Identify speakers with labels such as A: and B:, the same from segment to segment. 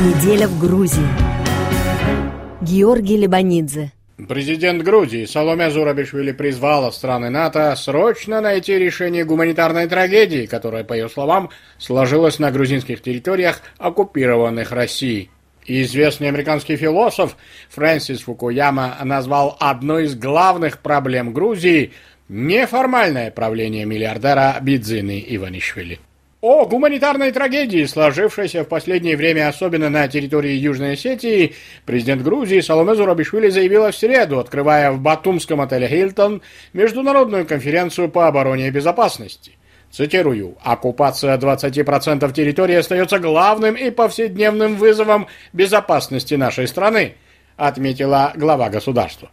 A: Неделя в Грузии. Георгий Лебанидзе.
B: Президент Грузии Соломе Зурабишвили призвала страны НАТО срочно найти решение гуманитарной трагедии, которая, по ее словам, сложилась на грузинских территориях, оккупированных Россией. Известный американский философ Фрэнсис Фукуяма назвал одной из главных проблем Грузии неформальное правление миллиардера Бидзины Иванишвили. О гуманитарной трагедии, сложившейся в последнее время особенно на территории Южной Осетии, президент Грузии Соломе Зурабишвили заявила в среду, открывая в батумском отеле «Хилтон» международную конференцию по обороне и безопасности. Цитирую, «Оккупация 20% территории остается главным и повседневным вызовом безопасности нашей страны», отметила глава государства.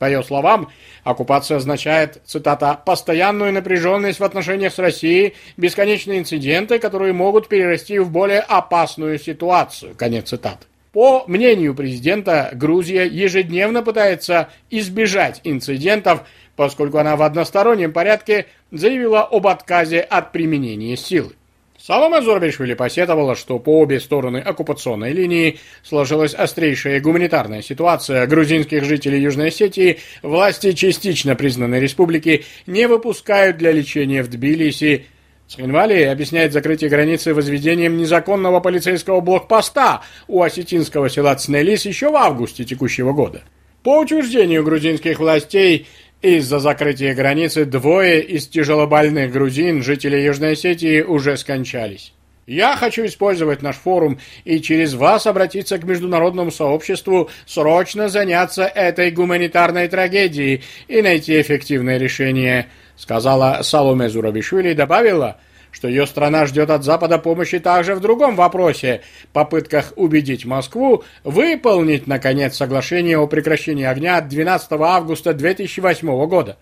B: По ее словам, оккупация означает, цитата, «постоянную напряженность в отношениях с Россией, бесконечные инциденты, которые могут перерасти в более опасную ситуацию». Конец цитаты. По мнению президента, Грузия ежедневно пытается избежать инцидентов, поскольку она в одностороннем порядке заявила об отказе от применения силы. Саломе Зорбишвили посетовала, что по обе стороны оккупационной линии сложилась острейшая гуманитарная ситуация. Грузинских жителей Южной Осетии власти частично признанной республики не выпускают для лечения в Тбилиси. Цхинвали объясняет закрытие границы возведением незаконного полицейского блокпоста у осетинского села Цнелис еще в августе текущего года. По утверждению грузинских властей, из-за закрытия границы двое из тяжелобольных грузин, жителей Южной Осетии, уже скончались. Я хочу использовать наш форум и через вас обратиться к международному сообществу, срочно заняться этой гуманитарной трагедией и найти эффективное решение, сказала Саломе Зурабишвили и добавила – что ее страна ждет от Запада помощи также в другом вопросе – попытках убедить Москву выполнить, наконец, соглашение о прекращении огня от 12 августа 2008 года.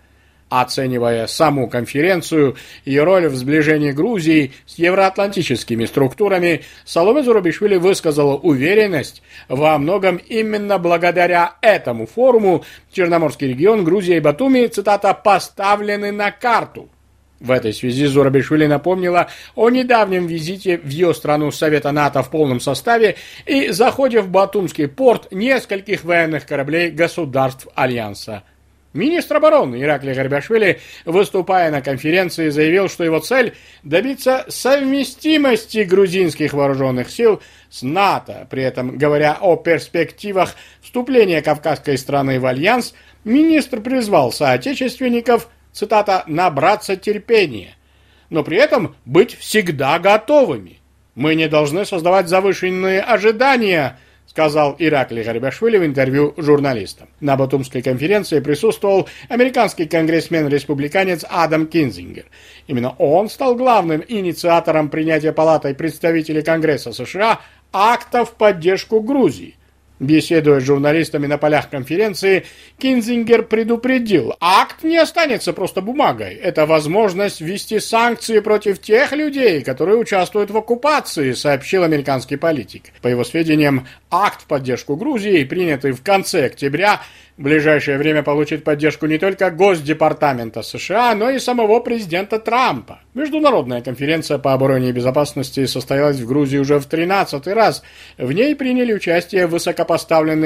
B: Оценивая саму конференцию, ее роль в сближении Грузии с евроатлантическими структурами, Саломе Зурабишвили высказала уверенность, во многом именно благодаря этому форуму Черноморский регион, Грузия и Батуми, цитата, «поставлены на карту». В этой связи Зурабишвили напомнила о недавнем визите в ее страну Совета НАТО в полном составе и заходе в Батумский порт нескольких военных кораблей государств Альянса. Министр обороны Ираклий Гарбашвили, выступая на конференции, заявил, что его цель – добиться совместимости грузинских вооруженных сил с НАТО. При этом, говоря о перспективах вступления кавказской страны в Альянс, министр призвал соотечественников – цитата, «набраться терпения», но при этом быть всегда готовыми. Мы не должны создавать завышенные ожидания, сказал Ираклий Гарибашвили в интервью журналистам. На Батумской конференции присутствовал американский конгрессмен-республиканец Адам Кинзингер. Именно он стал главным инициатором принятия Палатой представителей Конгресса США акта в поддержку Грузии. Беседуя с журналистами на полях конференции, Кинзингер предупредил, акт не останется просто бумагой. Это возможность ввести санкции против тех людей, которые участвуют в оккупации, сообщил американский политик. По его сведениям, акт в поддержку Грузии, принятый в конце октября, в ближайшее время получит поддержку не только Госдепартамента США, но и самого президента Трампа. Международная конференция по обороне и безопасности состоялась в Грузии уже в 13 раз. В ней приняли участие высокопоставленные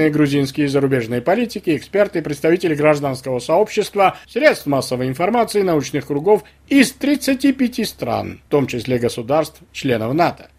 B: грузинские зарубежные политики, эксперты, представители гражданского сообщества, средств массовой информации, научных кругов из 35 стран, в том числе государств, членов НАТО.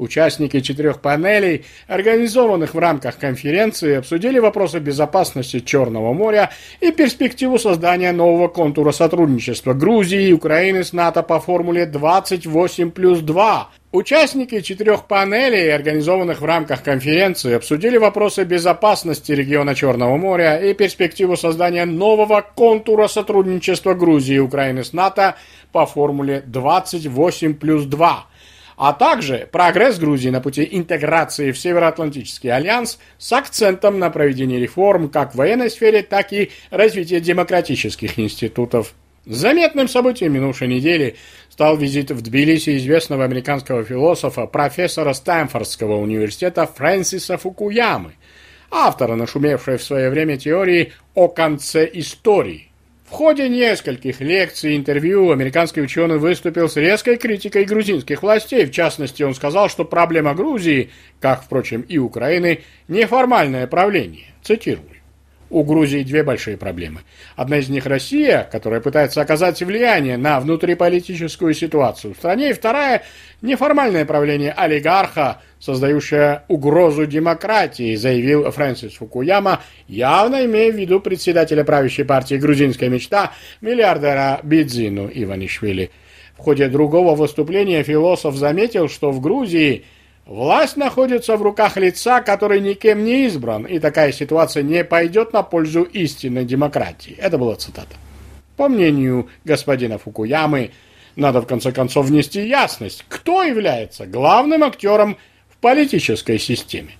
B: Участники четырех панелей, организованных в рамках конференции, обсудили вопросы безопасности Черного моря и перспективу создания нового контура сотрудничества Грузии и Украины с НАТО по формуле 28 плюс 2. Участники четырех панелей, организованных в рамках конференции, обсудили вопросы безопасности региона Черного моря и перспективу создания нового контура сотрудничества Грузии и Украины с НАТО по формуле 28 плюс 2 а также прогресс Грузии на пути интеграции в Североатлантический альянс с акцентом на проведение реформ как в военной сфере, так и развитие демократических институтов. Заметным событием минувшей недели стал визит в Тбилиси известного американского философа, профессора Стэнфордского университета Фрэнсиса Фукуямы, автора нашумевшей в свое время теории о конце истории. В ходе нескольких лекций и интервью американский ученый выступил с резкой критикой грузинских властей. В частности, он сказал, что проблема Грузии, как, впрочем, и Украины, неформальное правление. Цитирую. У Грузии две большие проблемы. Одна из них Россия, которая пытается оказать влияние на внутриполитическую ситуацию в стране, и вторая – неформальное правление олигарха, создающее угрозу демократии, заявил Фрэнсис Фукуяма, явно имея в виду председателя правящей партии «Грузинская мечта» миллиардера Бидзину Иванишвили. В ходе другого выступления философ заметил, что в Грузии – Власть находится в руках лица, который никем не избран, и такая ситуация не пойдет на пользу истинной демократии. Это была цитата. По мнению господина Фукуямы, надо в конце концов внести ясность, кто является главным актером в политической системе.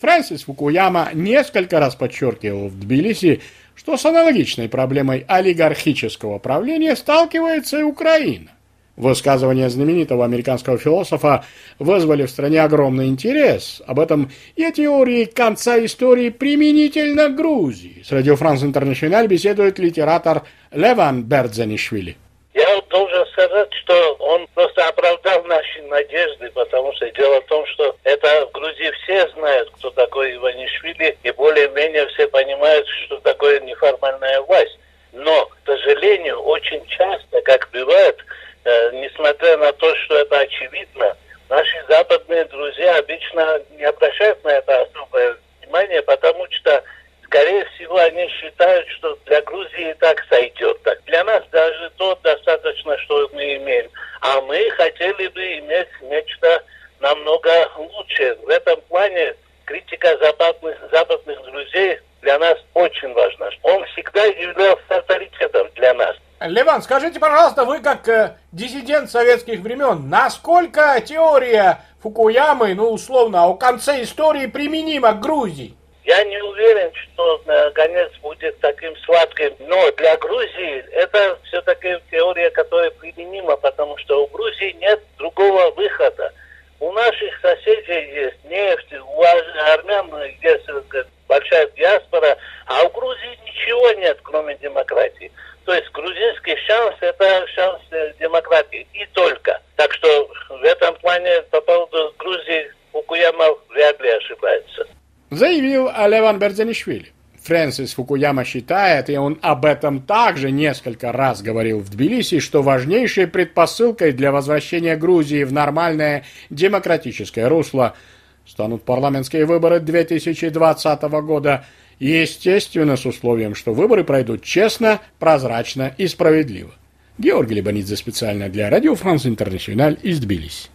B: Фрэнсис Фукуяма несколько раз подчеркивал в Тбилиси, что с аналогичной проблемой олигархического правления сталкивается и Украина. Высказывания знаменитого американского философа вызвали в стране огромный интерес. Об этом и о теории конца истории применительно к Грузии. С Радио Франс Интернациональ беседует литератор Леван Бердзанишвили.
C: Я должен сказать, что он просто оправдал наши надежды, потому что дело в том, что это в Грузии все знают, кто такой Иванишвили, и более-менее все понимают, что такое неформальная власть. Но, к сожалению, очень часто, как бывает, Э, несмотря на то, что это очевидно, наши западные друзья обычно не обращают на это особое внимание, потому что, скорее всего, они считают, что для Грузии и так сойдет. Так для нас даже то достаточно, что мы имеем. А мы хотели бы иметь нечто намного лучше. В этом плане критика западных, западных друзей для нас очень важна. Он всегда являлся авторитетом для нас.
B: Леван, скажите, пожалуйста, вы как э, диссидент советских времен, насколько теория Фукуямы, ну условно, о конце истории применима к Грузии?
C: Я не уверен, что э, конец будет таким сладким, но для Грузии это все-таки теория, которая применима, потому что у Грузии нет другого выхода. У наших соседей есть нефть, у армян есть э, большая диаспора, а у Грузии ничего нет, кроме демократии. То есть грузинский шанс – это шанс э, демократии. И только. Так что в этом плане по поводу Грузии Фукуяма вряд ли ошибается.
B: Заявил Алеван Берзанишвили. Фрэнсис Фукуяма считает, и он об этом также несколько раз говорил в Тбилиси, что важнейшей предпосылкой для возвращения Грузии в нормальное демократическое русло станут парламентские выборы 2020 года – Естественно, с условием, что выборы пройдут честно, прозрачно и справедливо. Георгий Лебанидзе специально для Радио Франс Интернациональ из Тбилиси.